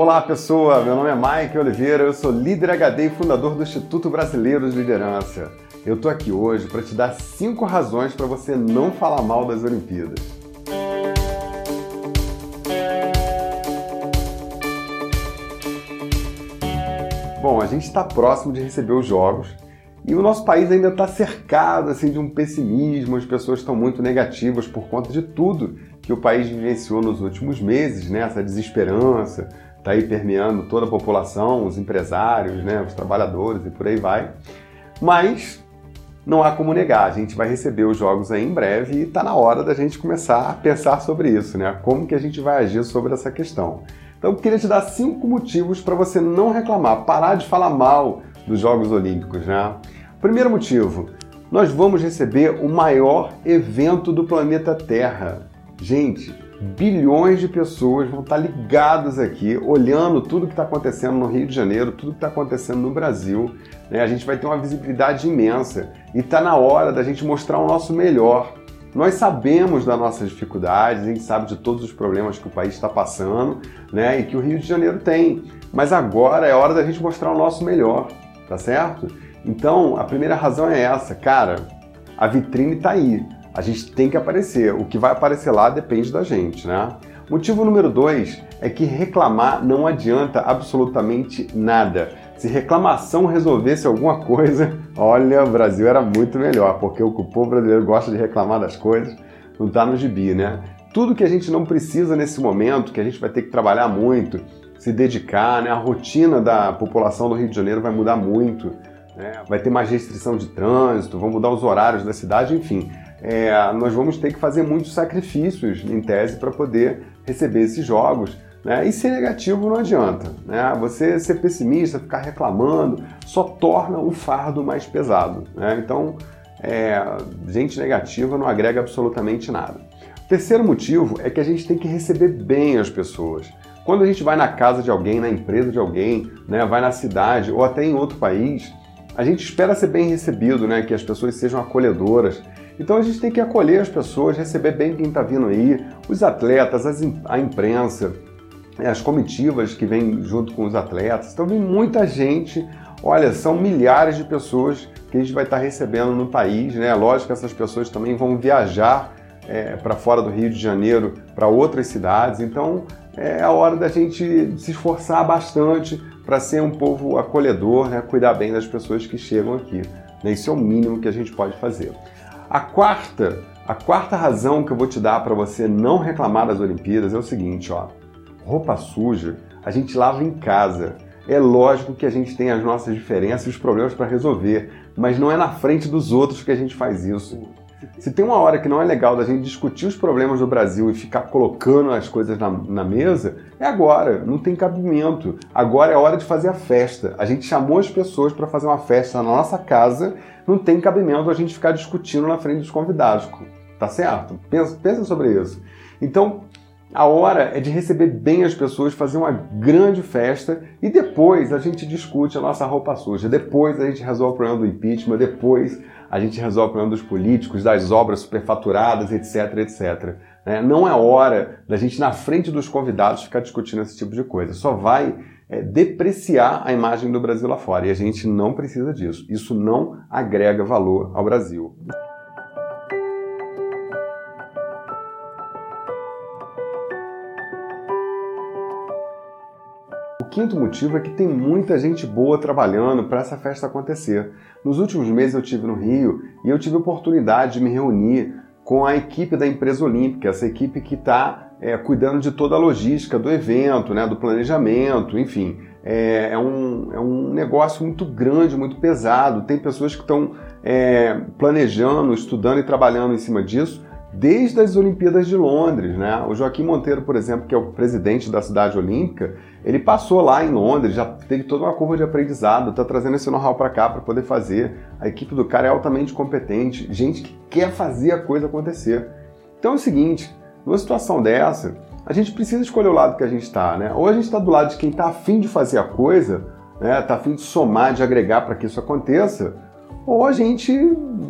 Olá pessoa, meu nome é Mike Oliveira, eu sou líder HD e fundador do Instituto Brasileiro de Liderança. Eu tô aqui hoje para te dar cinco razões para você não falar mal das Olimpíadas. Bom, a gente está próximo de receber os Jogos e o nosso país ainda está cercado assim, de um pessimismo, as pessoas estão muito negativas por conta de tudo que o país vivenciou nos últimos meses, né? essa desesperança, está aí permeando toda a população, os empresários, né? os trabalhadores e por aí vai. Mas não há como negar, a gente vai receber os jogos aí em breve e está na hora da gente começar a pensar sobre isso, né? Como que a gente vai agir sobre essa questão. Então, eu queria te dar cinco motivos para você não reclamar, parar de falar mal dos Jogos Olímpicos, né? Primeiro motivo, nós vamos receber o maior evento do planeta Terra. Gente, bilhões de pessoas vão estar ligadas aqui, olhando tudo que está acontecendo no Rio de Janeiro, tudo que está acontecendo no Brasil. Né? A gente vai ter uma visibilidade imensa e está na hora da gente mostrar o nosso melhor. Nós sabemos das nossas dificuldades, a gente sabe de todos os problemas que o país está passando né? e que o Rio de Janeiro tem. Mas agora é hora da gente mostrar o nosso melhor, tá certo? Então, a primeira razão é essa, cara, a vitrine está aí. A gente tem que aparecer. O que vai aparecer lá depende da gente, né? Motivo número dois é que reclamar não adianta absolutamente nada. Se reclamação resolvesse alguma coisa, olha, o Brasil era muito melhor, porque o povo brasileiro gosta de reclamar das coisas, não está no gibi, né? Tudo que a gente não precisa nesse momento, que a gente vai ter que trabalhar muito, se dedicar, né? A rotina da população do Rio de Janeiro vai mudar muito, né? vai ter mais restrição de trânsito, vão mudar os horários da cidade, enfim é, nós vamos ter que fazer muitos sacrifícios, em tese, para poder receber esses jogos. Né? E ser negativo não adianta. Né? Você ser pessimista, ficar reclamando, só torna o fardo mais pesado. Né? Então, é, gente negativa não agrega absolutamente nada. O terceiro motivo é que a gente tem que receber bem as pessoas. Quando a gente vai na casa de alguém, na empresa de alguém, né, vai na cidade ou até em outro país, a gente espera ser bem recebido, né, que as pessoas sejam acolhedoras. Então a gente tem que acolher as pessoas, receber bem quem está vindo aí, os atletas, as, a imprensa, né, as comitivas que vêm junto com os atletas. Então vem muita gente, olha, são milhares de pessoas que a gente vai estar tá recebendo no país, né? Lógico que essas pessoas também vão viajar é, para fora do Rio de Janeiro, para outras cidades. Então é a hora da gente se esforçar bastante para ser um povo acolhedor, né? cuidar bem das pessoas que chegam aqui. Né? Isso é o mínimo que a gente pode fazer. A quarta, a quarta razão que eu vou te dar para você não reclamar das Olimpíadas é o seguinte, ó. Roupa suja a gente lava em casa. É lógico que a gente tem as nossas diferenças e os problemas para resolver, mas não é na frente dos outros que a gente faz isso. Se tem uma hora que não é legal da gente discutir os problemas do Brasil e ficar colocando as coisas na, na, mesa, é agora, não tem cabimento. Agora é hora de fazer a festa. A gente chamou as pessoas para fazer uma festa na nossa casa, não tem cabimento a gente ficar discutindo na frente dos convidados. Tá certo? Pensa, pensa sobre isso. Então, a hora é de receber bem as pessoas, fazer uma grande festa e depois a gente discute a nossa roupa suja. Depois a gente resolve o problema do impeachment, depois a gente resolve o problema dos políticos, das obras superfaturadas, etc, etc. Né? Não é hora da gente, na frente dos convidados, ficar discutindo esse tipo de coisa. Só vai é, depreciar a imagem do Brasil lá fora e a gente não precisa disso. Isso não agrega valor ao Brasil. Quinto motivo é que tem muita gente boa trabalhando para essa festa acontecer. Nos últimos meses eu tive no Rio e eu tive a oportunidade de me reunir com a equipe da empresa olímpica, essa equipe que está é, cuidando de toda a logística do evento, né, do planejamento, enfim. É, é, um, é um negócio muito grande, muito pesado. Tem pessoas que estão é, planejando, estudando e trabalhando em cima disso desde as Olimpíadas de Londres. Né? O Joaquim Monteiro, por exemplo, que é o presidente da cidade olímpica, ele passou lá em Londres, já teve toda uma curva de aprendizado, está trazendo esse know-how para cá para poder fazer. A equipe do cara é altamente competente, gente que quer fazer a coisa acontecer. Então é o seguinte, numa situação dessa, a gente precisa escolher o lado que a gente está, né? Ou a gente está do lado de quem está afim de fazer a coisa, né? Está afim de somar, de agregar para que isso aconteça, ou a gente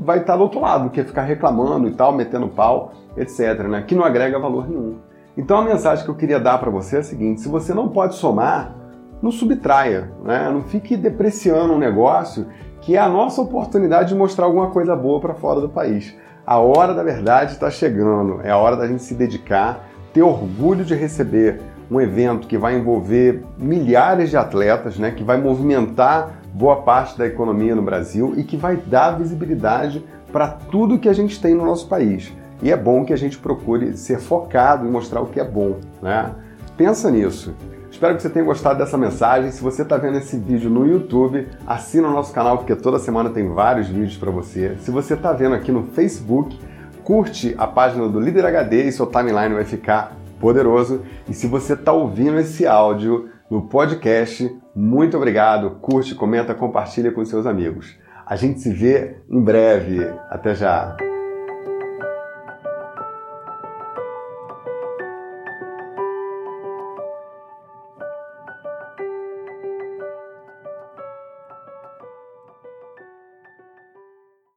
vai estar do outro lado, que é ficar reclamando e tal, metendo pau, etc., né? que não agrega valor nenhum. Então a mensagem que eu queria dar para você é a seguinte: se você não pode somar, não subtraia, né? não fique depreciando um negócio que é a nossa oportunidade de mostrar alguma coisa boa para fora do país. A hora da verdade está chegando, é a hora da gente se dedicar, ter orgulho de receber um evento que vai envolver milhares de atletas, né, que vai movimentar boa parte da economia no Brasil e que vai dar visibilidade para tudo que a gente tem no nosso país. E é bom que a gente procure ser focado e mostrar o que é bom. Né? Pensa nisso. Espero que você tenha gostado dessa mensagem. Se você está vendo esse vídeo no YouTube, assina o nosso canal porque toda semana tem vários vídeos para você. Se você está vendo aqui no Facebook, curte a página do Líder HD e seu timeline vai ficar poderoso. E se você está ouvindo esse áudio no podcast, muito obrigado. Curte, comenta, compartilha com seus amigos. A gente se vê em breve. Até já!